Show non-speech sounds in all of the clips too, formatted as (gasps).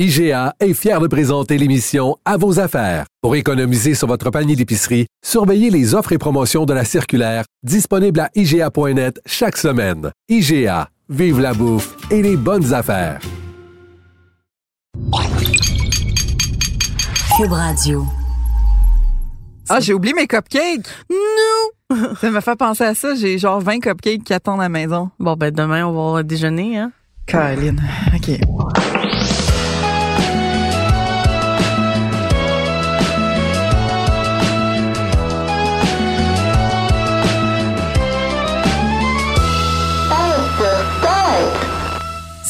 IGA est fier de présenter l'émission À vos affaires. Pour économiser sur votre panier d'épicerie, surveillez les offres et promotions de la circulaire disponible à IGA.net chaque semaine. IGA, vive la bouffe et les bonnes affaires. Cube Radio. Ah, j'ai oublié mes cupcakes. Non! (laughs) Ça me fait penser à ça. J'ai genre 20 cupcakes qui attendent à la maison. Bon, ben demain, on va déjeuner, hein? Caroline. OK.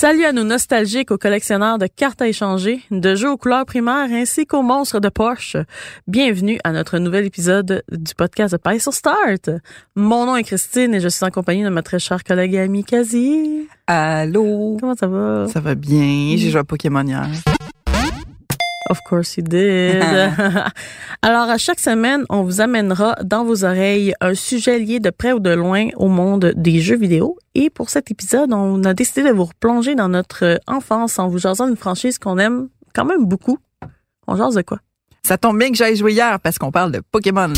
Salut à nos nostalgiques, aux collectionneurs de cartes à échanger, de jeux aux couleurs primaires ainsi qu'aux monstres de poche. Bienvenue à notre nouvel épisode du podcast de Pie sur Start. Mon nom est Christine et je suis en compagnie de ma très chère collègue et amie Kazi. Allô? Comment ça va? Ça va bien. J'ai joué à Pokémon hier. Of course you did. (laughs) Alors, à chaque semaine, on vous amènera dans vos oreilles un sujet lié de près ou de loin au monde des jeux vidéo. Et pour cet épisode, on a décidé de vous replonger dans notre enfance en vous jasant d'une franchise qu'on aime quand même beaucoup. On jase de quoi? Ça tombe bien que j'aille jouer hier parce qu'on parle de Pokémon.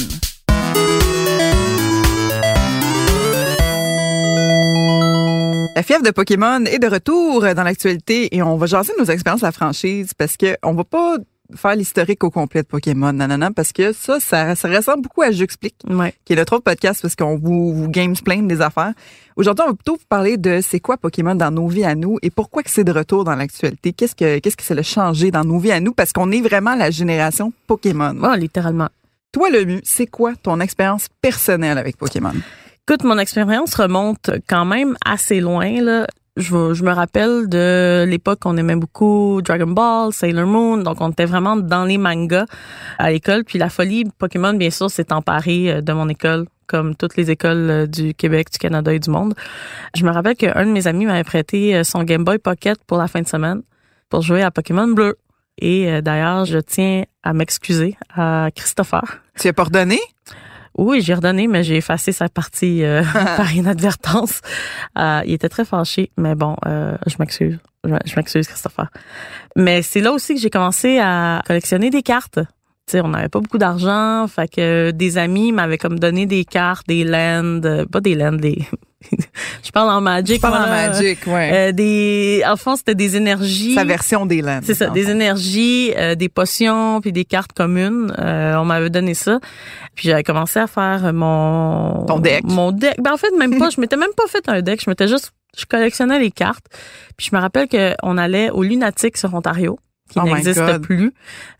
La fièvre de Pokémon est de retour dans l'actualité et on va jaser nos expériences à la franchise parce que on va pas faire l'historique au complet de Pokémon, nanana, parce que ça, ça, ça ressemble beaucoup à J'explique, Ouais. qui est notre autre podcast parce qu'on vous, vous gamesplain des affaires. Aujourd'hui, on va plutôt vous parler de c'est quoi Pokémon dans nos vies à nous et pourquoi que c'est de retour dans l'actualité. Qu'est-ce que qu'est-ce que c'est le changer dans nos vies à nous parce qu'on est vraiment la génération Pokémon? Oh, littéralement. Toi, le mieux, c'est quoi ton expérience personnelle avec Pokémon? Écoute, mon expérience remonte quand même assez loin. Là. Je, je me rappelle de l'époque qu'on aimait beaucoup Dragon Ball, Sailor Moon, donc on était vraiment dans les mangas à l'école. Puis la folie Pokémon, bien sûr, s'est emparée euh, de mon école, comme toutes les écoles euh, du Québec, du Canada et du monde. Je me rappelle qu'un de mes amis m'avait prêté euh, son Game Boy Pocket pour la fin de semaine pour jouer à Pokémon Bleu. Et d'ailleurs, je tiens à m'excuser à Christopher. Tu as pas redonné? Oui, j'ai redonné, mais j'ai effacé sa partie euh, (laughs) par inadvertance. Euh, il était très fâché, mais bon, euh, je m'excuse. Je, je m'excuse, Christopher. Mais c'est là aussi que j'ai commencé à collectionner des cartes. Tu sais, on n'avait pas beaucoup d'argent, fait que des amis m'avaient comme donné des cartes, des lands, euh, pas des lands, des... je parle en Magic. Pas dans voilà. Magic, ouais. Euh, des... En fond, c'était des énergies. Sa version des. C'est ça, des fond. énergies, euh, des potions, puis des cartes communes. Euh, on m'avait donné ça. Puis j'avais commencé à faire mon Ton deck. Mon deck. Ben en fait même pas. je m'étais même pas fait un deck. Je m'étais juste, je collectionnais les cartes. Puis je me rappelle que on allait au Lunatic sur Ontario, qui Oh n'existe plus.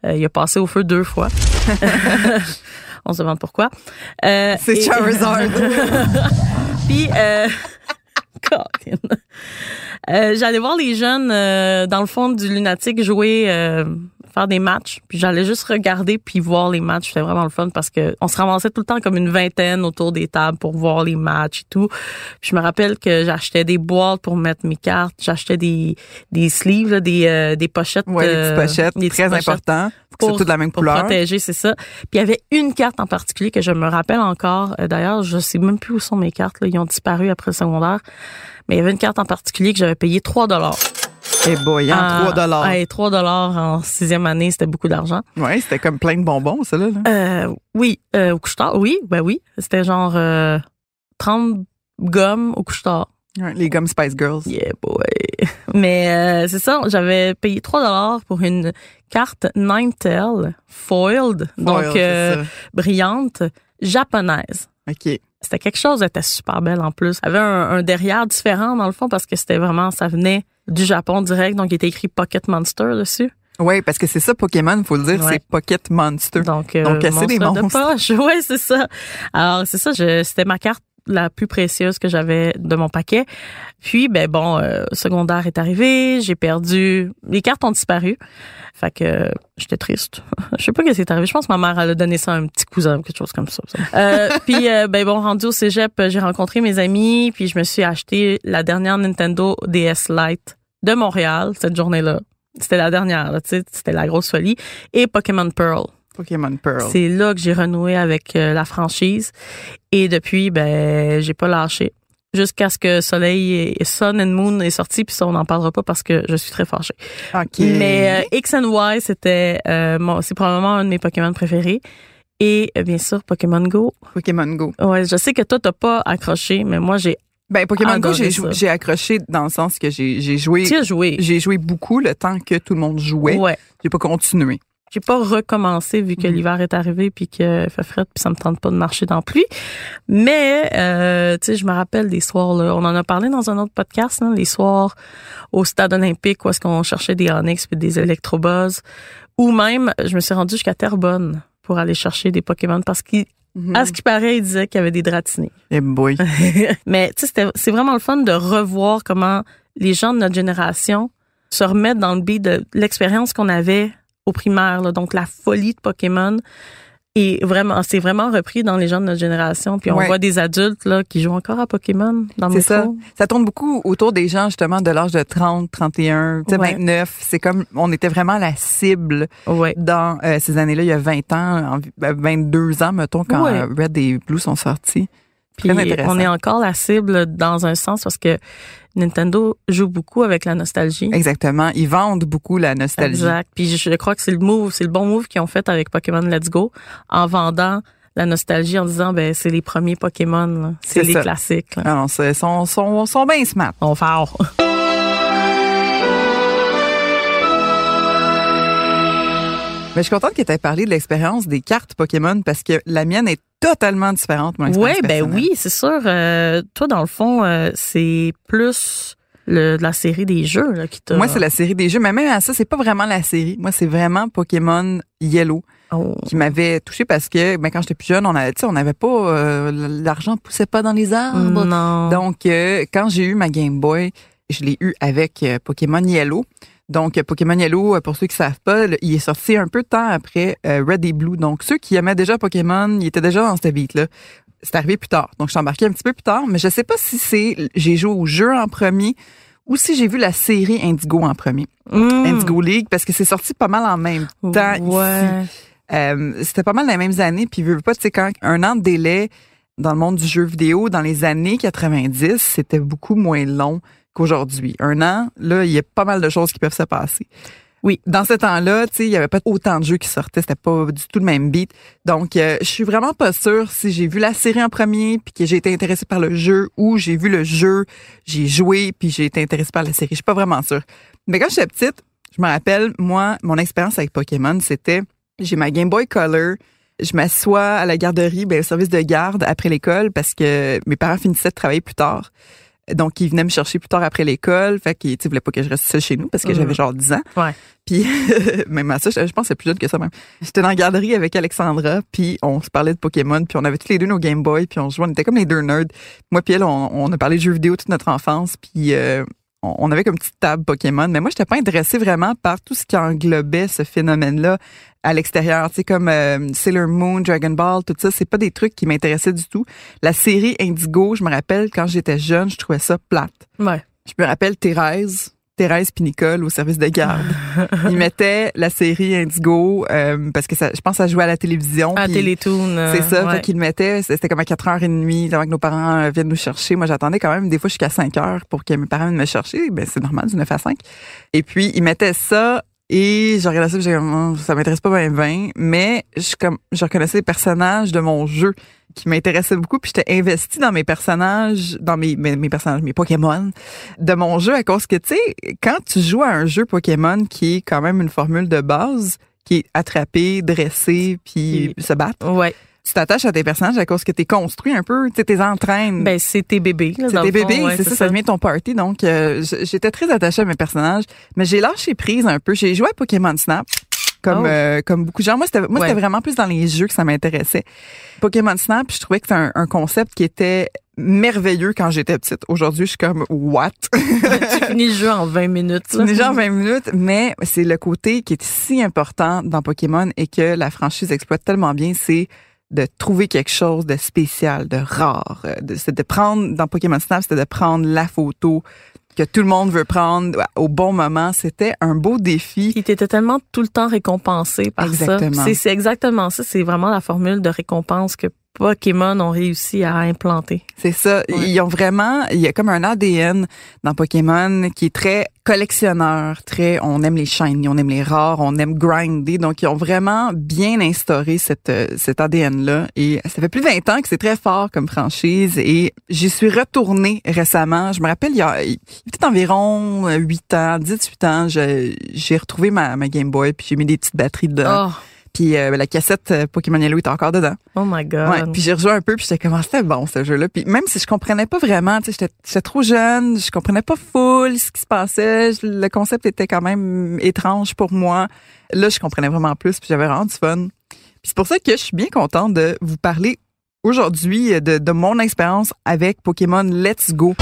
Euh, il a passé au feu deux fois. (laughs) (laughs) on se demande pourquoi. Euh, C'est Charizard. (laughs) puis, euh. (laughs) Euh, j'allais voir les jeunes euh, dans le fond du lunatique jouer, euh, faire des matchs. Puis j'allais juste regarder puis voir les matchs. C'était vraiment le fun parce que on se ramassait tout le temps comme une vingtaine autour des tables pour voir les matchs et tout. Puis je me rappelle que j'achetais des boîtes pour mettre mes cartes. J'achetais des des sleeves, là, des euh, des pochettes. Ouais, les euh, petites pochettes, des très petites pochettes important. Que c'est tout de la même pour couleur. protéger, c'est ça. Puis il y avait une carte en particulier que je me rappelle encore. Euh, D'ailleurs, je sais même plus où sont mes cartes. Là. Ils ont disparu après le secondaire. Mais il y avait une carte en particulier que j'avais payé 3 dollars. Et boy, hein, 3 dollars. 3 dollars en sixième année, c'était beaucoup d'argent. Ouais, c'était comme plein de bonbons, ça, là. Euh, oui, euh, au couche-tard, oui, ben oui. C'était genre euh, 30 gommes au couche-tard. Ouais, les gommes Spice Girls. Yeah, boy. (laughs) Mais euh, c'est ça, j'avais payé 3 dollars pour une carte Ninetale foiled, donc Foil, euh, brillante, japonaise. OK. C'était quelque chose, elle était super belle en plus. Elle avait un, un derrière différent dans le fond parce que c'était vraiment, ça venait du Japon direct, donc il était écrit Pocket Monster dessus. Ouais, parce que c'est ça, Pokémon, faut le dire, Ouais. c'est Pocket Monster. Donc, euh, Donc, casser des monstre de monstres. poche. (laughs) Ouais, c'est ça. Alors, c'est ça, je- c'était ma carte la plus précieuse que j'avais de mon paquet. Puis, ben bon, euh, secondaire est arrivé, j'ai perdu, les cartes ont disparu. Fait que euh, j'étais triste. (laughs) Je sais pas qu'est-ce qui est arrivé. Je pense que ma mère elle a donné ça à un petit cousin, quelque chose comme ça. ça. (laughs) Euh, puis euh, ben bon, rendu au cégep, j'ai rencontré mes amis, puis je me suis acheté la dernière Nintendo DS Lite de Montréal cette journée-là. C'était la dernière, là, tu sais, c'était la grosse folie. Et Pokémon Pearl. Pokémon Pearl. C'est là que j'ai renoué avec euh, la franchise et depuis ben j'ai pas lâché. jusqu'à ce que Soleil et Sun and Moon est sorti, puis ça, on n'en parlera pas parce que je suis très fâchée. OK. Mais euh, X and Y, c'était euh, mon- c'est probablement un de mes Pokémon préférés. Et euh, bien sûr, Pokémon Go. Pokémon Go. Ouais, je sais que toi, t'as pas accroché, mais moi, j'ai Ben, Pokémon Go, j'ai accroché dans le sens que j'ai joué. tu as joué. J'ai joué beaucoup le temps que tout le monde jouait. Ouais. J'ai pas continué. J'ai pas recommencé vu que Mhm. l'hiver est arrivé puis que fait fret puis ça me tente pas de marcher dans la pluie. Mais euh, tu sais, je me rappelle des soirs là, on en a parlé dans un autre podcast, là, les soirs au stade olympique où est-ce qu'on cherchait des Onyx puis des Electrobuzz ou même je me suis rendue jusqu'à Terrebonne pour aller chercher des Pokémon parce Mhm. ce qui paraît, il disait qu'il y avait des dratinés. Eh boy. (laughs) Mais tu sais, c'était- c'est vraiment le fun de revoir comment les gens de notre génération se remettent dans le beat de l'expérience qu'on avait au primaire. là. Donc, la folie de Pokémon est vraiment, c'est vraiment repris dans les gens de notre génération. Puis on Ouais. voit des adultes là qui jouent encore à Pokémon dans C'est ça. Ça tourne beaucoup autour des gens, justement, de l'âge de 30, 31, tu sais, Ouais. 29. C'est comme, on était vraiment la cible Ouais. dans euh, ces années-là, il y a 20 ans, en- ben, 22 ans, mettons, quand euh, Red et Blue sont sortis. Puis on est encore la cible dans un sens parce que Nintendo joue beaucoup avec la nostalgie. Exactement. Ils vendent beaucoup la nostalgie. Exact. Puis je crois que c'est le move, c'est le bon move qu'ils ont fait avec Pokémon Let's Go en vendant la nostalgie en disant ben c'est les premiers Pokémon, c'est les ça. classiques. Là. Non, c'est- sont, sont, sont bien smart. On fort. Mais je suis contente que tu aies parlé de l'expérience des cartes Pokémon parce que la mienne est totalement différente, mon Ouais, ben oui, c'est sûr. Euh, toi dans le fond, euh, c'est plus le, de la série des jeux là, qui t'a. Moi, c'est la série des jeux, mais même à ça, c'est pas vraiment la série. Moi, c'est vraiment Pokémon Yellow Oh. qui m'avait touché parce que ben, quand j'étais plus jeune, on avait, on n'avait pas euh, l'argent poussait pas dans les arbres. Non. Donc, quand j'ai eu ma Game Boy, je l'ai eu avec Pokémon Yellow. Donc, Pokémon Yellow, euh, pour ceux qui savent pas, il est sorti un peu de temps après euh, Red et Blue. Donc, ceux qui aimaient déjà Pokémon, ils étaient déjà dans cette beat-là. C'est arrivé plus tard. Donc, je suis embarquée un petit peu plus tard, mais je sais pas si c'est j'ai joué au jeu en premier ou si j'ai vu la série Indigo en premier. Mm. Indigo League, parce que c'est sorti pas mal en même temps ici. Ouais. Euh, c'était pas mal les mêmes années. Puis, veux pas, tu sais, quand un an de délai dans le monde du jeu vidéo, dans les années 90, c'était beaucoup moins long qu'aujourd'hui. Un an, là, il y a pas mal de choses qui peuvent se passer. Oui. Dans ce temps-là, tu sais, il y avait pas autant de jeux qui sortaient. C'était pas du tout le même beat. Donc, euh, je suis vraiment pas sûre si j'ai vu la série en premier puis que j'ai été intéressée par le jeu ou j'ai vu le jeu, j'ai joué puis j'ai été intéressée par la série. Je suis pas vraiment sûre. Mais quand j'étais petite, je me rappelle, moi, mon expérience avec Pokémon, c'était j'ai ma Game Boy Color. Je m'assois à la garderie, ben, au service de garde après l'école parce que mes parents finissaient de travailler plus tard. Donc, ils venaient me chercher plus tard après l'école. Fait sais, voulaient pas que je reste seule chez nous parce que j'avais genre 10 ans. Ouais. Puis, (laughs) même à ça, je je pense que c'est plus jeune que ça même. J'étais dans la garderie avec Alexandra, puis on se parlait de Pokémon, puis on avait tous les deux nos Game Boy, puis on jouait, on était comme les deux nerds. Moi puis elle, on, on a parlé de jeux vidéo toute notre enfance, puis euh, on, avait comme une petite table Pokémon. Mais moi, j'étais pas intéressée vraiment par tout ce qui englobait ce phénomène-là à l'extérieur. Tu sais, comme euh, Sailor Moon, Dragon Ball, tout ça, c'est pas des trucs qui m'intéressaient du tout. La série Indigo, je me rappelle, quand j'étais jeune, je trouvais ça plate. Ouais. Je me rappelle Thérèse, Thérèse puis Nicole au service de garde. (laughs) Ils mettaient la série Indigo euh, parce que ça, je pense que ça jouait à la télévision. À Télétoon. euh, C'est ça, ouais. fait qu'ils le mettaient. C'était comme à 4h30 avant que nos parents euh, viennent nous chercher. Moi, j'attendais quand même des fois jusqu'à 5 heures pour que mes parents viennent me chercher. Ben, c'est normal, du 9 à 5. Et puis, ils mettaient ça et je regardais ça, j'ai comme, Oh, ça m'intéresse pas bien, bien, mais je, comme, je reconnaissais les personnages de mon jeu qui m'intéressaient beaucoup, puis j'étais investie dans mes personnages, dans mes, mes, mes personnages, mes Pokémon de mon jeu à cause que, tu sais, quand tu joues à un jeu Pokémon qui est quand même une formule de base, qui est attraper, dresser, puis se battre, Ouais. Tu t'attaches à tes personnages à cause que t'es construit un peu, tu sais, t'es entraînes. Ben, c'est tes bébés. c'est tes le bébés, ouais, c'est ça, ça devient ton party. Donc, euh, j'étais très attachée à mes personnages, mais j'ai lâché prise un peu. J'ai joué à Pokémon Snap. Comme, Oh. euh, comme beaucoup de gens. Moi, c'était, moi, Ouais. c'était vraiment plus dans les jeux que ça m'intéressait. Pokémon Snap, je trouvais que c'était un, un concept qui était merveilleux quand j'étais petite. Aujourd'hui, je suis comme, what? (laughs) tu finis le jeu en 20 minutes. là. Déjà 20 minutes, mais c'est le côté qui est si important dans Pokémon et que la franchise exploite tellement bien, c'est de trouver quelque chose de spécial, de rare. Euh, de- C'est de prendre, dans Pokémon Snap, c'était de prendre la photo que tout le monde veut prendre au bon moment. C'était un beau défi. Puis t'étais tellement tout le temps récompensé par Exactement. ça. C'est, c'est exactement ça. C'est vraiment la formule de récompense que Pokémon ont réussi à implanter. C'est ça. Ouais. Ils ont vraiment, il y a comme un ADN dans Pokémon qui est très collectionneur, très, on aime les shiny, on aime les rares, on aime grinder. Donc, ils ont vraiment bien instauré cette, cet ADN-là. Et ça fait plus de 20 ans que c'est très fort comme franchise. Et j'y suis retournée récemment. Je me rappelle, il y a, il peut-être environ euh, 8 ans, 18 ans, j'ai retrouvé ma, ma Game Boy puis j'ai mis des petites batteries dedans. Oh, Puis euh, la cassette euh, Pokémon Yellow était encore dedans. oh my God. Ouais, puis j'ai rejoué un peu, puis j'étais comme, Ah, c'était bon ce jeu-là. Puis même si je comprenais pas vraiment, tu sais, j'étais- j'étais trop jeune, je comprenais pas full ce qui se passait, je- le concept était quand même étrange pour moi. Là, je comprenais vraiment plus, puis j'avais vraiment du fun. Puis c'est pour ça que je suis bien contente de vous parler aujourd'hui de, de mon expérience avec Pokémon Let's Go.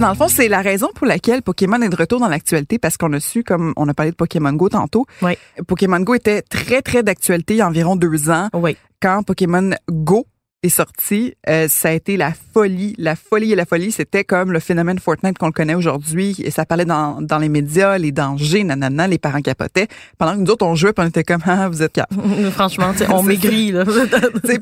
Dans le fond, c'est la raison pour laquelle Pokémon est de retour dans l'actualité parce qu'on a su, comme on a parlé de Pokémon Go tantôt, Oui. Pokémon Go était très, très d'actualité il y a environ deux ans. Oui. Quand Pokémon Go est sorti, euh, ça a été la folie, la folie et la folie. C'était comme le phénomène Fortnite qu'on le connaît aujourd'hui. Et ça parlait dans, dans les médias, les dangers, nanana, les parents capotaient. Pendant que nous autres, on jouait, puis on était comme, (laughs) ah, vous êtes cap. (laughs) Franchement, on (laughs) maigrit, là.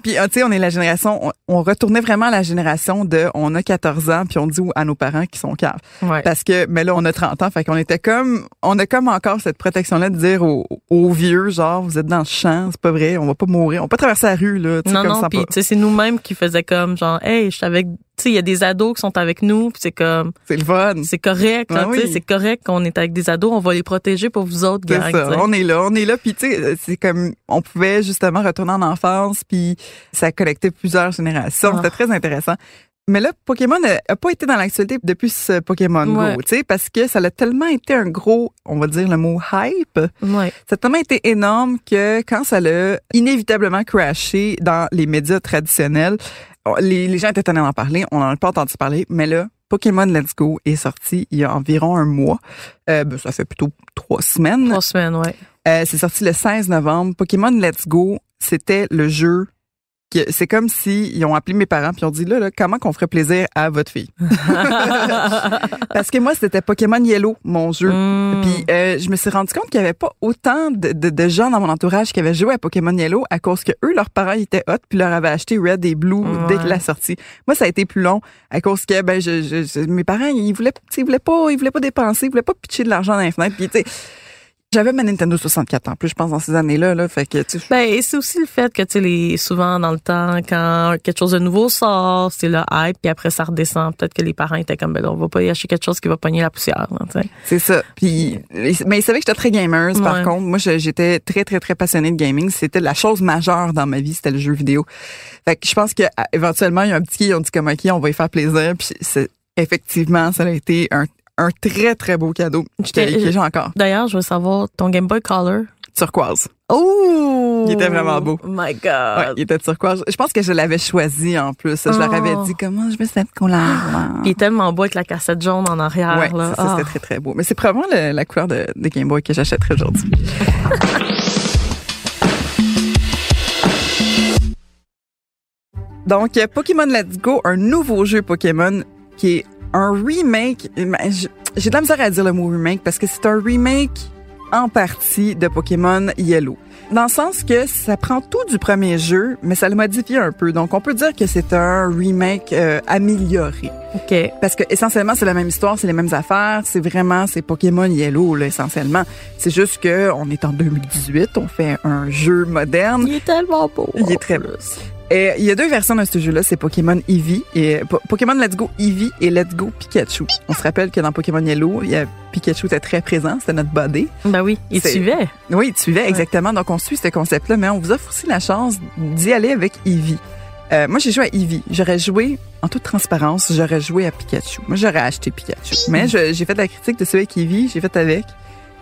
Puis ah, tu sais, on est la génération, on, on retournait vraiment à la génération de, on a 14 ans, puis on dit à nos parents qu'ils sont caves. ouais. Parce que, mais là, on a 30 ans, fait qu'on était comme, on a comme encore cette protection-là de dire aux, aux vieux, genre, vous êtes dans le champ, c'est pas vrai, on va pas mourir, on va pas traverser la rue, là, Non, comme non, puis c'est nous-mêmes qui faisaient comme genre, hey, je suis avec, tu sais, il y a des ados qui sont avec nous, puis c'est comme, C'est le fun. c'est correct, Ah tu sais, oui. c'est correct qu'on est avec des ados, on va les protéger pour vous autres, gang, ça, on est là, on est là, puis tu sais, c'est comme, on pouvait justement retourner en enfance, puis ça connectait plusieurs générations, Ah. c'était très intéressant. Mais là, Pokémon n'a a pas été dans l'actualité depuis ce Pokémon Ouais. Go, tu sais, parce que ça a tellement été un gros, on va dire le mot hype, Ouais. Ça a tellement été énorme que quand ça l'a inévitablement crashé dans les médias traditionnels, on- les, les gens étaient tannés d'en parler, on n'en a pas entendu parler, mais là, Pokémon Let's Go est sorti il y a environ un mois. Euh, ben, ça fait plutôt trois semaines. Trois semaines, ouais. Euh, c'est sorti le 16 novembre. Pokémon Let's Go, c'était le jeu. C'est comme si ils ont appelé mes parents puis ont dit là, là comment qu'on ferait plaisir à votre fille? (laughs) Parce que moi c'était Pokémon Yellow mon jeu. Mm. Puis euh, je me suis rendu compte qu'il y avait pas autant de, de, de gens dans mon entourage qui avaient joué à Pokémon Yellow à cause que eux leurs parents étaient hot puis leur avaient acheté Red et Blue dès que la sortie. Moi ça a été plus long à cause que ben je, je- je- mes parents ils voulaient ils voulaient pas ils voulaient pas dépenser, ils voulaient pas pitcher de l'argent dans les fenêtres. Puis tu sais j'avais ma Nintendo 64 en plus je pense dans ces années-là là fait que tu Ben, et c'est aussi le fait que, tu les, souvent dans le temps, quand quelque chose de nouveau sort, c'est le hype, puis après ça redescend. Peut-être que les parents étaient comme, ben on va pas y acheter quelque chose qui va pogner la poussière. C'est ça. Puis, mais ils savaient que j'étais très gamer. Par contre, moi, j'étais très, très, très passionnée de gaming. C'était la chose majeure dans ma vie, c'était le jeu vidéo. Fait que je pense que éventuellement, il y a un petit qui, ont dit comme, OK, on va y faire plaisir. Puis, c'est, effectivement, ça a été un, un très, très beau cadeau que, que j'ai encore. D'ailleurs, je veux savoir, ton Game Boy Color. Turquoise. Oh! Il était vraiment beau. Oh my Ouais, God! il était turquoise. Je pense que je l'avais choisi en plus. Je leur Oh. avais dit comment je veux cette couleur. (gasps) Il est tellement beau avec la cassette jaune en arrière, Ouais, là. ça, ça, Ah. c'était très, très beau. Mais c'est probablement le- la couleur de, de Game Boy que j'achèterai aujourd'hui. (laughs) Donc, Pokémon Let's Go, un nouveau jeu Pokémon qui est un remake. Ben, J'ai de la misère à dire le mot remake parce que c'est un remake en partie de Pokémon Yellow. Dans le sens que ça prend tout du premier jeu, mais ça le modifie un peu. Donc, on peut dire que c'est un remake euh, amélioré. OK. Parce que essentiellement c'est la même histoire, c'est les mêmes affaires, c'est vraiment c'est Pokémon Yellow là, essentiellement. C'est juste que on est en 2018, on fait un jeu moderne. Il est tellement beau. Il est très plus. Et il y a deux versions de ce jeu-là, c'est Pokémon Eevee et Po- Pokémon Let's Go Eevee et Let's Go Pikachu. On se rappelle que dans Pokémon Yellow, il y a Pikachu était très présent, c'était notre body. Ben oui, il suivait. Oui, il suivait exactement. Donc on suit ce concept-là, mais on vous offre aussi la chance d'y aller avec Eevee. Euh, moi, j'ai joué à Eevee. J'aurais joué, en toute transparence, j'aurais joué à Pikachu. Moi, j'aurais acheté Pikachu. Mais j'ai fait la critique de celui avec Eevee, j'ai fait avec.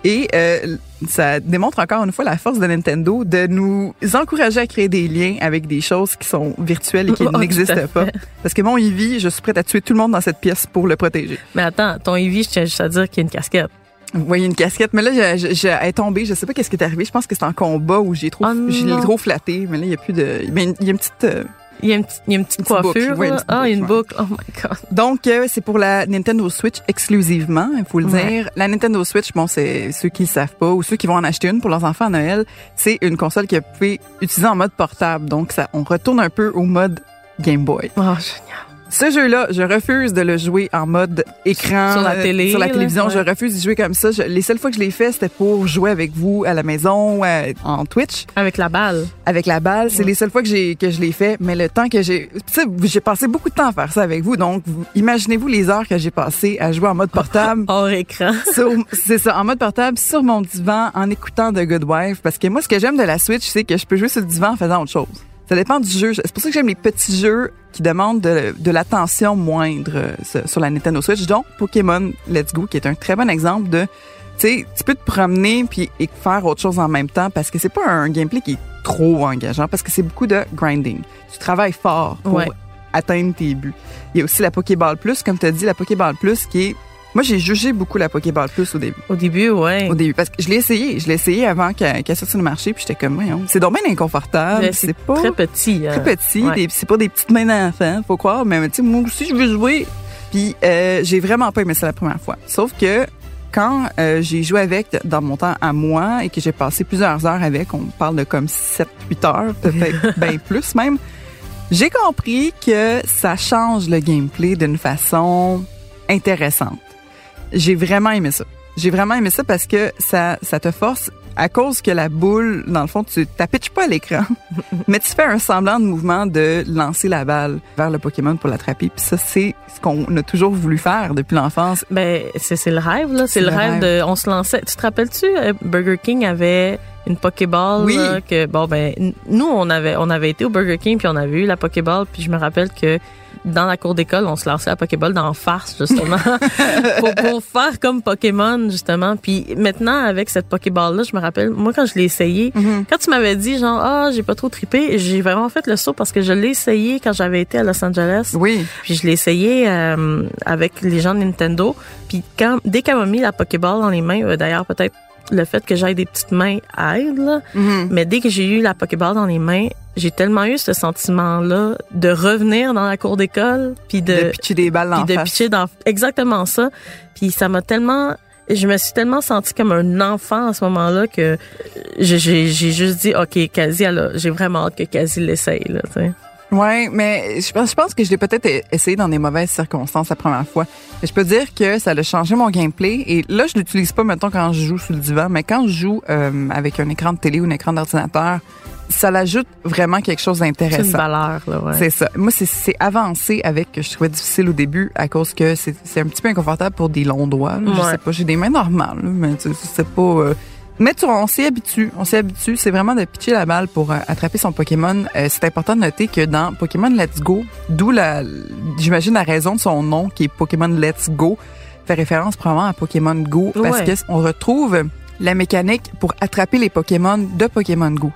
Et euh, ça démontre encore une fois la force de Nintendo de nous encourager à créer des liens avec des choses qui sont virtuelles et qui (laughs) Oh, n'existent pas. Parce que mon Eevee, je suis prête à tuer tout le monde dans cette pièce pour le protéger. Mais attends, ton Eevee, je tiens juste à dire qu'il y a une casquette. Voyez une casquette, mais là, je, je, je- elle est tombée. Je sais pas qu'est-ce qui est arrivé. Je pense que c'est en combat où j'ai trop, Oh je l'ai trop flatté. Mais là, il y a plus de, mais il y a une petite, euh, Il y a une, il y a une petite Une petite boucle, coiffure. oui, une petite ah, boucle, une ouais. boucle. Oh my God. Donc, euh, c'est pour la Nintendo Switch exclusivement, il faut le Ouais. dire. La Nintendo Switch, bon, c'est ceux qui ne savent pas ou ceux qui vont en acheter une pour leurs enfants à Noël, c'est une console que vous pouvez utiliser en mode portable. Donc, ça, on retourne un peu au mode Game Boy. Oh, génial. Ce jeu-là, je refuse de le jouer en mode écran Sur la euh, télé, sur la là, télévision. ouais. Je refuse d'y jouer comme ça. Je- les seules fois que je l'ai fait, c'était pour jouer avec vous à la maison, euh, en Twitch, Avec la balle. avec la balle. C'est Ouais. les seules fois que j'ai que je l'ai fait. Mais le temps que j'ai, tu sais, j'ai passé beaucoup de temps à faire ça avec vous. Donc, vous- imaginez-vous les heures que j'ai passées à jouer en mode portable. (laughs) Hors écran. (laughs) c'est ça, en mode portable, sur mon divan, en écoutant The Good Wife. Parce que moi, ce que j'aime de la Switch, c'est que je peux jouer sur le divan en faisant autre chose. Ça dépend du jeu. C'est pour ça que j'aime les petits jeux qui demandent de, de l'attention moindre euh, sur- sur la Nintendo Switch. Donc, Pokémon Let's Go, qui est un très bon exemple de, tu sais, tu peux te promener puis et faire autre chose en même temps parce que c'est pas un gameplay qui est trop engageant parce que c'est beaucoup de grinding. Tu travailles fort pour Ouais. atteindre tes buts. Il y a aussi la Pokéball Plus, comme tu as dit, la Pokéball Plus qui est moi, j'ai jugé beaucoup la Pokéball Plus au début. Au début, ouais. Au début, parce que je l'ai essayé. Je l'ai essayé avant qu'elle qu'elle sorte sur le marché, puis j'étais comme, voyons, c'est dommage inconfortable. C'est pas Très petit. très euh, petit. ouais. C'est pas des petites mains d'enfant, faut croire. Mais tu sais, moi aussi, je veux jouer. Puis euh, j'ai vraiment pas aimé ça la première fois. Sauf que quand euh, j'ai joué avec dans mon temps à moi et que j'ai passé plusieurs heures avec, on parle de comme 7-8 heures, peut-être (laughs) bien plus même, j'ai compris que ça change le gameplay d'une façon intéressante. J'ai vraiment aimé ça. J'ai vraiment aimé ça parce que ça, ça te force, à cause que la boule, dans le fond, tu t'apitches pas à l'écran, (laughs) mais tu fais un semblant de mouvement de lancer la balle vers le Pokémon pour l'attraper. Puis ça, c'est ce qu'on a toujours voulu faire depuis l'enfance. Ben, c'est le rêve, là. C'est le le rêve, de. On se lançait. Tu te rappelles-tu, euh, Burger King avait une Pokéball, Oui. là, que, bon, ben, nous, on avait, on avait été au Burger King, puis on avait eu la Pokéball, puis je me rappelle que dans la cour d'école, on se lançait la Pokéball dans farce, justement, (laughs) pour, pour faire comme Pokémon, justement. Puis maintenant, avec cette Pokéball-là, je me rappelle, moi, quand je l'ai essayé, quand tu m'avais dit, genre, ah, j'ai pas trop trippé, j'ai vraiment fait le saut parce que je l'ai essayé quand j'avais été à Los Angeles. Oui. Puis je l'ai essayé euh, avec les gens de Nintendo. Puis quand dès qu'elle m'a mis la Pokéball dans les mains, euh, d'ailleurs peut-être le fait que j'aille des petites mains aide, là, Mhm. mais dès que j'ai eu la Pokéball dans les mains, j'ai tellement eu ce sentiment-là de revenir dans la cour d'école, puis de, De pitcher des balles en de face. pitcher dans exactement ça. Puis ça m'a tellement je me suis tellement sentie comme un enfant à ce moment-là que j'ai j'ai juste dit OK, Kazi j'ai vraiment hâte que Kazi l'essaye là, tu Ouais, mais je pense, je pense que je l'ai peut-être e- essayé dans des mauvaises circonstances la première fois. Mais je peux dire que ça a changé mon gameplay. Et là, je l'utilise pas, mettons, quand je joue sur le divan, mais quand je joue euh, avec un écran de télé ou un écran d'ordinateur, ça l'ajoute vraiment quelque chose C'est une d'intéressant. valeur là, ouais. C'est ça. Moi, c'est- avancé avec que je trouvais difficile au début à cause que c'est un petit peu inconfortable pour des longs doigts. là. Je Ouais. sais pas, j'ai des mains normales, là, mais tu sais, c'est pas. euh, Mais tu, on s'y habitue. On s'y habitue. C'est vraiment de pitcher la balle pour euh, attraper son Pokémon. Euh, c'est important de noter que dans Pokémon Let's Go, d'où la, j'imagine la raison de son nom qui est Pokémon Let's Go, fait référence probablement à Pokémon Go parce Ouais. que on retrouve la mécanique pour attraper les Pokémon de Pokémon Go.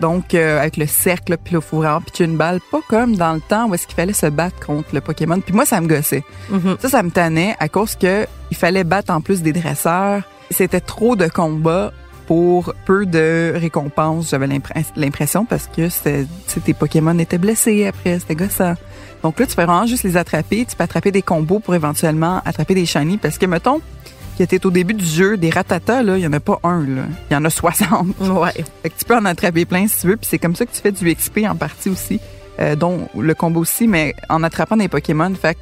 Donc, euh, avec le cercle, puis le fourrant, puis une balle, pas comme dans le temps où est-ce qu'il fallait se battre contre le Pokémon. Puis moi, ça me gossait. Mhm. Ça, ça me tannait à cause que il fallait battre en plus des dresseurs. C'était trop de combats pour peu de récompenses, j'avais l'impr- l'impression, parce que tes Pokémon étaient blessés après, c'était gossant. Donc là, tu peux vraiment juste les attraper. Tu peux attraper des combos pour éventuellement attraper des shiny. Parce que, mettons, que t'es au début du jeu, des ratatas, là, il y en a pas un, là. Il y en a 60. Ouais. Fait que tu peux en attraper plein si tu veux, puis c'est comme ça que tu fais du XP en partie aussi, euh, dont le combo aussi, mais en attrapant des Pokémon. Fait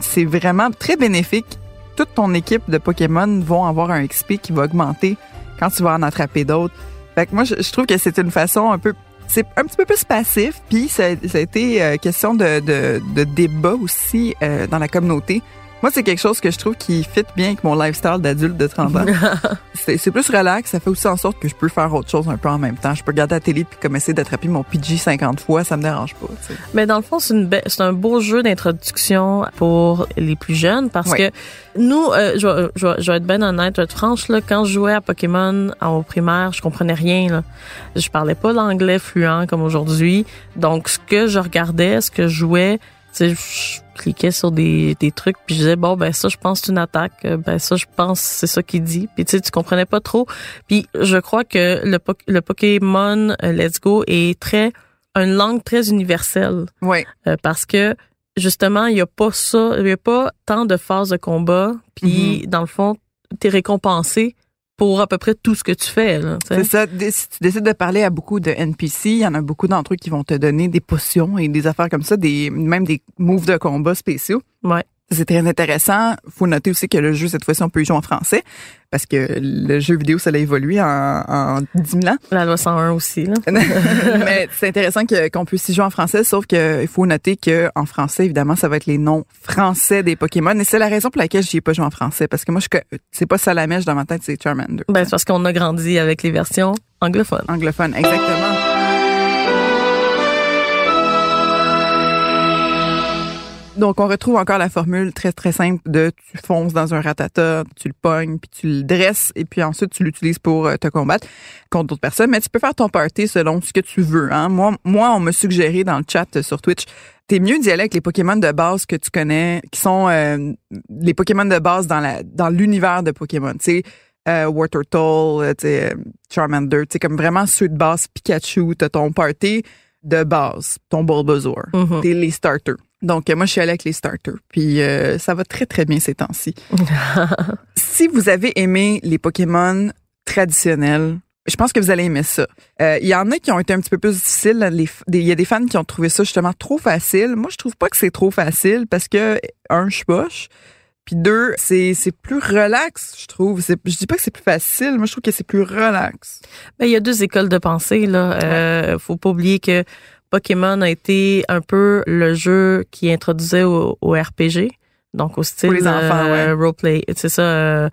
c'est vraiment très bénéfique. Toute ton équipe de Pokémon vont avoir un XP qui va augmenter quand tu vas en attraper d'autres. Fait que moi, je, trouve que c'est une façon un peu... C'est un petit peu plus passif, puis ça, a été euh, question de, de, de débat aussi euh, dans la communauté. Moi, c'est quelque chose que je trouve qui fit bien avec mon lifestyle d'adulte de 30 ans. (laughs) C'est plus relax, ça fait aussi en sorte que je peux faire autre chose un peu en même temps. Je peux regarder la télé puis comme essayer d'attraper mon PG 50 fois, ça me dérange pas. Mais dans le fond, c'est une be- c'est un beau jeu d'introduction pour les plus jeunes parce Oui. que nous, euh, je, vais- je, vais- je vais être bien honnête, je vais être franche là, quand je jouais à Pokémon en primaire, je comprenais rien là. Je parlais pas l'anglais fluent comme aujourd'hui, donc ce que je regardais, ce que je jouais, sais, je cliquais sur des, des trucs puis je disais bon ben ça je pense c'est une attaque, Euh, ben ça je pense c'est ça qu'il dit, puis tu sais tu comprenais pas trop. Puis je crois que le, po- le Pokémon euh, Let's Go est très une langue très universelle. Ouais. Euh, parce que justement, il y a pas ça, il y a pas tant de phases de combat, puis dans le fond, t'es récompensé pour à peu près tout ce que tu fais. C'est ça. Si tu décides de parler à beaucoup de NPC, il y en a beaucoup d'entre eux qui vont te donner des potions et des affaires comme ça, des même des moves de combat spéciaux. Ouais. C'est très intéressant. Faut noter aussi que le jeu, cette fois-ci, on peut y jouer en français parce que le jeu vidéo, ça a évolué en, en 10 000 ans. La loi 101 aussi, là. (laughs) Mais c'est intéressant que- qu'on puisse y jouer en français, sauf qu'il faut noter que en français, évidemment, ça va être les noms français des Pokémon. Et c'est la raison pour laquelle j'y ai pas joué en français. Parce que moi, je c'est pas Salamèche dans ma tête, c'est Charmander. Ben, c'est parce qu'on a grandi avec les versions anglophones. Anglophone, exactement. Donc, on retrouve encore la formule très, très simple de tu fonces dans un ratata, tu le pognes, puis tu le dresses, et puis ensuite, tu l'utilises pour euh, te combattre contre d'autres personnes. Mais tu peux faire ton party selon ce que tu veux. Hein. Moi, moi, on m'a suggéré dans le chat euh, sur Twitch, t'es mieux d'y aller avec les Pokémon de base que tu connais, qui sont euh, les Pokémon de base dans la dans l'univers de Pokémon. Tu sais, euh, Wartortle, tu sais, euh, Charmander, tu sais, comme vraiment ceux de base, Pikachu, t'as ton party de base, ton Bulbasaur, Mhm. t'es les starters. Donc, euh, moi, je suis allée avec les starters. Puis, euh, ça va très, très bien ces temps-ci. (laughs) si vous avez aimé les Pokémon traditionnels, je pense que vous allez aimer ça. Euh, Il y en a qui ont été un petit peu plus difficiles. Il y a des fans qui ont trouvé ça justement trop facile. Moi, je trouve pas que c'est trop facile parce que, un, je suis poche. Puis deux, c'est c'est plus relax, je trouve. C'est- Je dis pas que c'est plus facile, moi je trouve que c'est plus relax. Ben, il y a deux écoles de pensée, là. Euh, faut pas oublier que Pokémon a été un peu le jeu qui introduisait au, au RPG. Donc, au style. Pour les enfants, euh, roleplay. C'est ça, euh,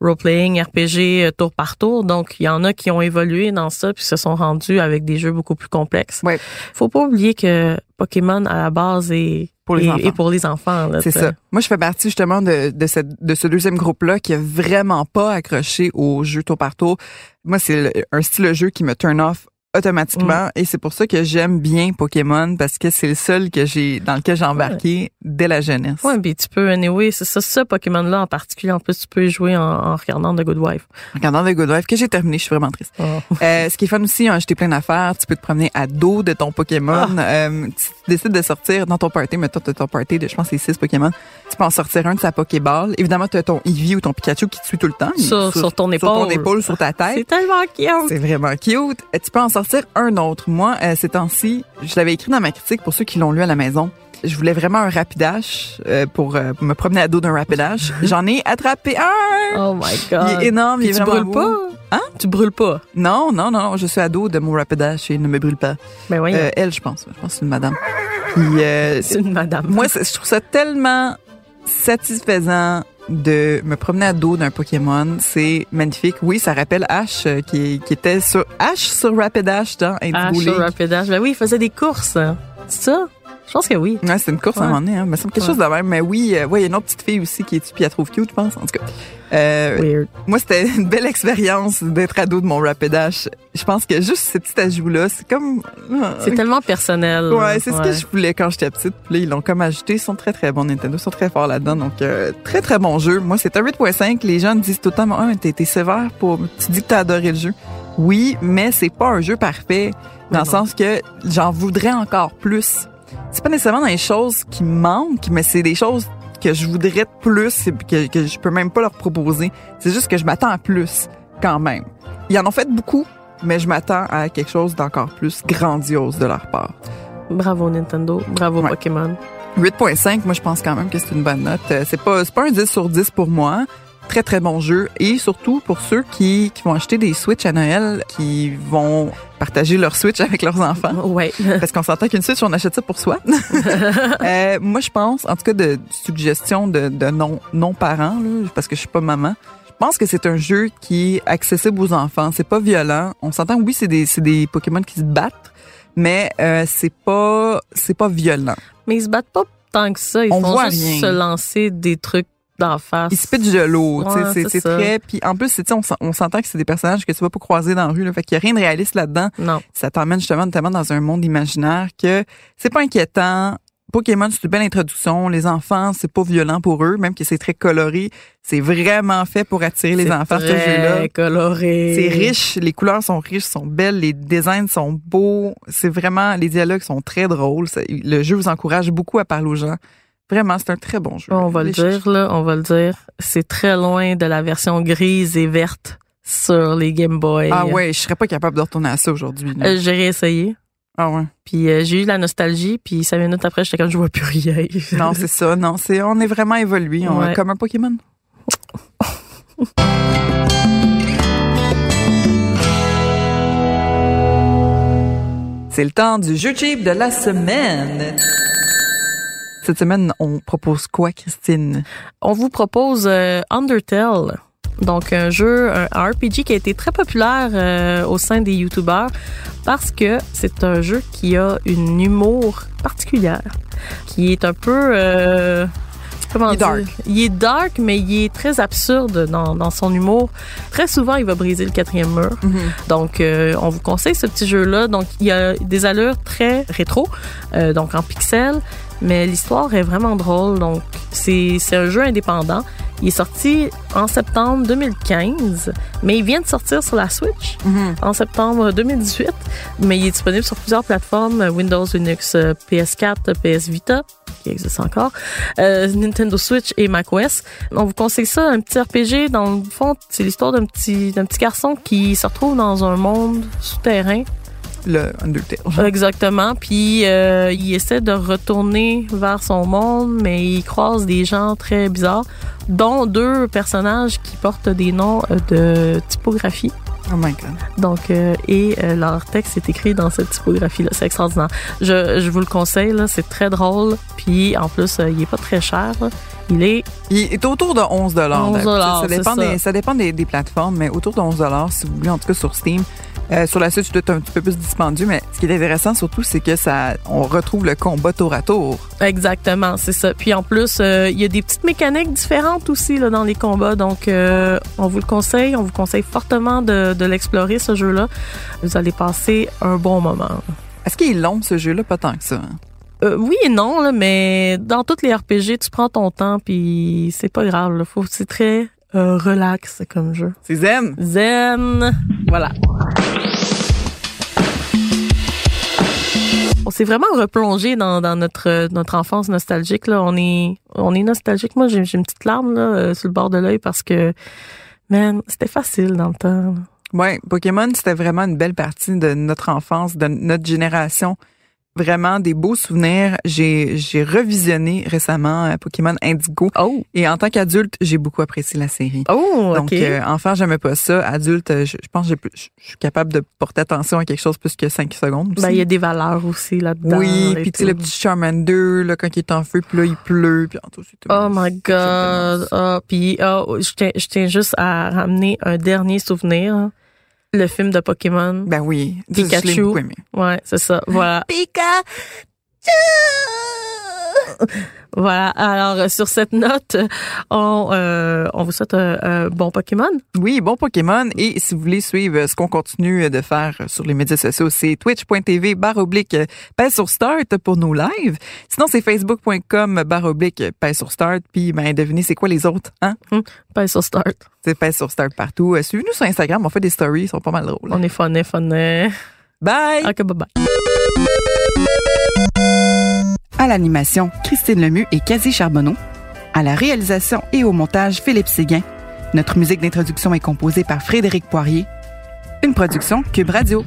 role-playing, RPG, euh, tour par tour. Donc, il y en a qui ont évolué dans ça puis se sont rendus avec des jeux beaucoup plus complexes. Ouais. Faut pas oublier que Pokémon, à la base, est Pour les est- enfants. est pour les enfants, C'est ça. Moi, je fais partie justement de, de, cette, de ce deuxième groupe-là qui a vraiment pas accroché au jeu tour par tour. Moi, c'est un style de jeu qui me turn off automatiquement et c'est pour ça que j'aime bien Pokémon parce que c'est le seul que j'ai dans lequel j'ai embarqué dès la jeunesse. Ouais, puis tu peux, anyway, c'est ça, ce Pokémon-là en particulier. En plus, tu peux y jouer en, en regardant The Good Wife. En regardant The Good Wife que j'ai terminé, je suis vraiment triste. (laughs) Euh, ce qui est fun aussi, hein, acheter plein d'affaires. Tu peux te promener à dos de ton Pokémon. Euh, tu décides de sortir dans ton party, mettons t'as ton party de, je pense, c'est six Pokémon. Tu peux en sortir un de sa Pokéball. Évidemment, tu as ton Eevee ou ton Pikachu qui te suit tout le temps. Sur- sur ton Sur ton épaule. épaule, sur ta (laughs) tête. C'est tellement cute. C'est vraiment cute. Euh, Tu peux en sortir un autre. Moi, euh, ces temps-ci, je l'avais écrit dans ma critique pour ceux qui l'ont lu à la maison. Je voulais vraiment un Rapidash euh, pour euh, me promener à dos d'un Rapidash. (laughs) J'en ai attrapé un. Oh my Il god. est énorme, il est tu brûles beau. pas? Hein? Tu brûles pas? Non, non, non, non, je suis à dos de mon Rapidash et il ne me brûle pas. Ben oui, Euh, elle, je pense. Je pense que c'est une madame. Puis, euh, c'est une madame. moi, je trouve ça tellement satisfaisant de me promener à dos d'un Pokémon. C'est magnifique. Oui, ça rappelle Ash euh, qui, qui était sur Ash sur Rapidash dans Ah, Indigo sur League. Rapidash. Ben oui, il faisait des courses. C'est ça? Je pense que oui. Ouais, c'est une course à un moment donné. Hein. Me semble quelque Ouais. chose de même. Mais oui, euh, ouais, il y a une autre petite fille aussi qui est puis elle trouve cute, je pense. En tout cas, euh, Weird. moi, c'était une belle expérience d'être ado de mon Rapidash. Je pense que juste ce petit ajout-là, c'est comme... C'est tellement personnel. Ouais, c'est ce que je voulais quand j'étais petite. Puis là, ils l'ont comme ajouté. Ils sont très, très bons. Nintendo Ils sont très forts là-dedans. Donc, euh, très, très bon jeu. Moi, c'est un 8.5. Les gens me disent tout le temps, ah, t'es sévère pour... Tu dis que t'as adoré le jeu. Oui, mais c'est pas un jeu parfait. Dans Mais le sens que j'en voudrais encore plus. C'est pas nécessairement les choses qui manquent, mais c'est des choses que je voudrais de plus et que, que je peux même pas leur proposer. C'est juste que je m'attends à plus, quand même. Ils en ont fait beaucoup, mais je m'attends à quelque chose d'encore plus grandiose de leur part. Bravo Nintendo. Bravo Ouais. Pokémon. 8.5, moi je pense quand même que c'est une bonne note. Euh, C'est pas c'est pas un 10 sur 10 pour moi. Très très bon jeu et surtout pour ceux qui, qui vont acheter des Switch à Noël, qui vont partager leur Switch (laughs) avec leurs enfants. Ouais. (laughs) Parce qu'on s'entend qu'une Switch, on achète ça pour soi. (laughs) Euh, moi, je pense, en tout cas, de suggestion de, de non, non parents, là, parce que je suis pas maman. Je pense que c'est un jeu qui est accessible aux enfants. C'est pas violent. On s'entend, oui, c'est des, Pokémon qui se battent, mais euh, c'est pas, c'est pas violent. Mais ils se battent pas tant que ça. Ils On font juste rien. se lancer des trucs d'en face. Ils se pitchent de l'eau, Ouais, c'est, très. Puis en plus, c'est, tu sais, on, on s'entend que c'est des personnages que tu vas pas croiser dans la rue. Là, fait qu'il y a rien de réaliste là-dedans. Non. ça t'emmène justement notamment dans un monde imaginaire que c'est pas inquiétant. Pokémon, c'est une belle introduction. Les enfants, c'est pas violent pour eux, même que c'est très coloré. C'est vraiment fait pour attirer les enfants, ce jeu-là. Très coloré. C'est riche, les couleurs sont riches, sont belles, les designs sont beaux. C'est vraiment, les dialogues sont très drôles. Le jeu vous encourage beaucoup à parler aux gens. Vraiment, c'est un très bon jeu. On va le chercher. dire, là, on va le dire. C'est très loin de la version grise et verte sur les Game Boy. Ah ouais, je serais pas capable de retourner à ça aujourd'hui. Euh, J'ai réessayé. ah ouais. Puis euh, j'ai eu la nostalgie, puis cinq minutes après, j'étais comme je vois plus rien. (laughs) Non, c'est ça. Non, c'est on est vraiment évolué. On Ouais. comme un Pokémon. C'est le temps du jeu cheap de la semaine. Cette semaine, on propose quoi, Christine? On vous propose euh, Undertale. Donc un jeu, un RPG qui a été très populaire euh, au sein des YouTubers parce que c'est un jeu qui a une humour particulière, qui est un peu euh, comment Il est dire, dark. il est dark mais il est très absurde dans, dans son humour. Très souvent, il va briser le quatrième mur. Donc, euh, on vous conseille ce petit jeu-là. Donc, il y a des allures très rétro, donc en pixels, mais l'histoire est vraiment drôle. Donc, c'est un jeu indépendant. Il est sorti en septembre 2015, mais il vient de sortir sur la Switch en septembre 2018. Mais il est disponible sur plusieurs plateformes Windows, Linux, euh, PS4, PS Vita qui existe encore, euh, Nintendo Switch et macOS. On vous conseille ça, un petit RPG. Dans le fond, c'est l'histoire d'un petit d'un petit garçon qui se retrouve dans un monde souterrain Le Undertale. Exactement. Puis euh, il essaie de retourner vers son monde, mais il croise des gens très bizarres, dont deux personnages qui portent des noms euh, de typographie. Oh my god. Donc euh, et euh, leur texte est écrit dans cette typographie-là. C'est extraordinaire. Je, je vous le conseille. Là, c'est très drôle. Puis en plus, euh, il est pas très cher. là. Il est Il est autour de 11 11 Ça dépend, ça. Des, ça dépend des, des plateformes, mais autour de 11 si vous voulez, en tout cas sur Steam. Euh, sur la Switch, c'est un petit peu plus dispendieux, mais ce qui est intéressant surtout, c'est que ça, on retrouve le combat tour à tour. Exactement, c'est ça. Puis en plus, euh, il y a des petites mécaniques différentes aussi là, dans les combats. Donc, euh, on vous le conseille. On vous conseille fortement de, de l'explorer, ce jeu-là. Vous allez passer un bon moment. Est-ce qu'il est long, ce jeu-là? Pas tant que ça. hein? Euh, oui et non, là, mais dans toutes les RPG, tu prends ton temps, puis c'est pas grave. Là. Faut, c'est très euh, relax comme jeu. C'est zen. Zen. Voilà. On s'est vraiment replongé dans, dans notre notre enfance nostalgique là. On est on est nostalgique. Moi, j'ai une petite larme là euh, sur le bord de l'œil parce que man, c'était facile dans le temps. là. Ouais, Pokémon, c'était vraiment une belle partie de notre enfance, de notre génération. Vraiment des beaux souvenirs. J'ai, j'ai revisionné récemment euh, Pokémon Indigo. Oh. Et en tant qu'adulte, j'ai beaucoup apprécié la série. Oh, Donc, ok. euh, enfant, j'aimais pas ça. Adulte, euh, je, je pense que j'ai plus- je, suis capable de porter attention à quelque chose plus que 5 secondes. aussi. ben il y a des valeurs aussi là-dedans. oui, puis tu le petit Charmander, là, quand il est en feu, puis là, il pleut, puis en tout, c'est tout. Oh my god. Ah, puis je tiens je tiens juste à ramener un dernier souvenir. Le film de Pokémon. Ben oui. Je Pikachu. beaucoup aimé. Ouais, c'est ça. Voilà. Pikachu! (laughs) Voilà. Alors, euh, sur cette note, on, euh, on vous souhaite un, un bon Pokémon. Oui, bon Pokémon. Et si vous voulez suivre ce qu'on continue de faire sur les médias sociaux, c'est twitch.tv barre oblique euh, sur start pour nos lives. Sinon, c'est facebook.com barre oblique sur start. Puis, ben, devinez, c'est quoi les autres? Hein? Pas sur Start. C'est pèse sur start partout. Euh, Suivez-nous sur Instagram. On fait des stories. Ils sont pas mal drôles. On est fun, fun. Bye! Ok, bye bye. À l'animation, Christine Lemieux et Cathy Charbonneau. À la réalisation et au montage, Philippe Séguin. Notre musique d'introduction est composée par Frédéric Poirier. Une production Cube Radio.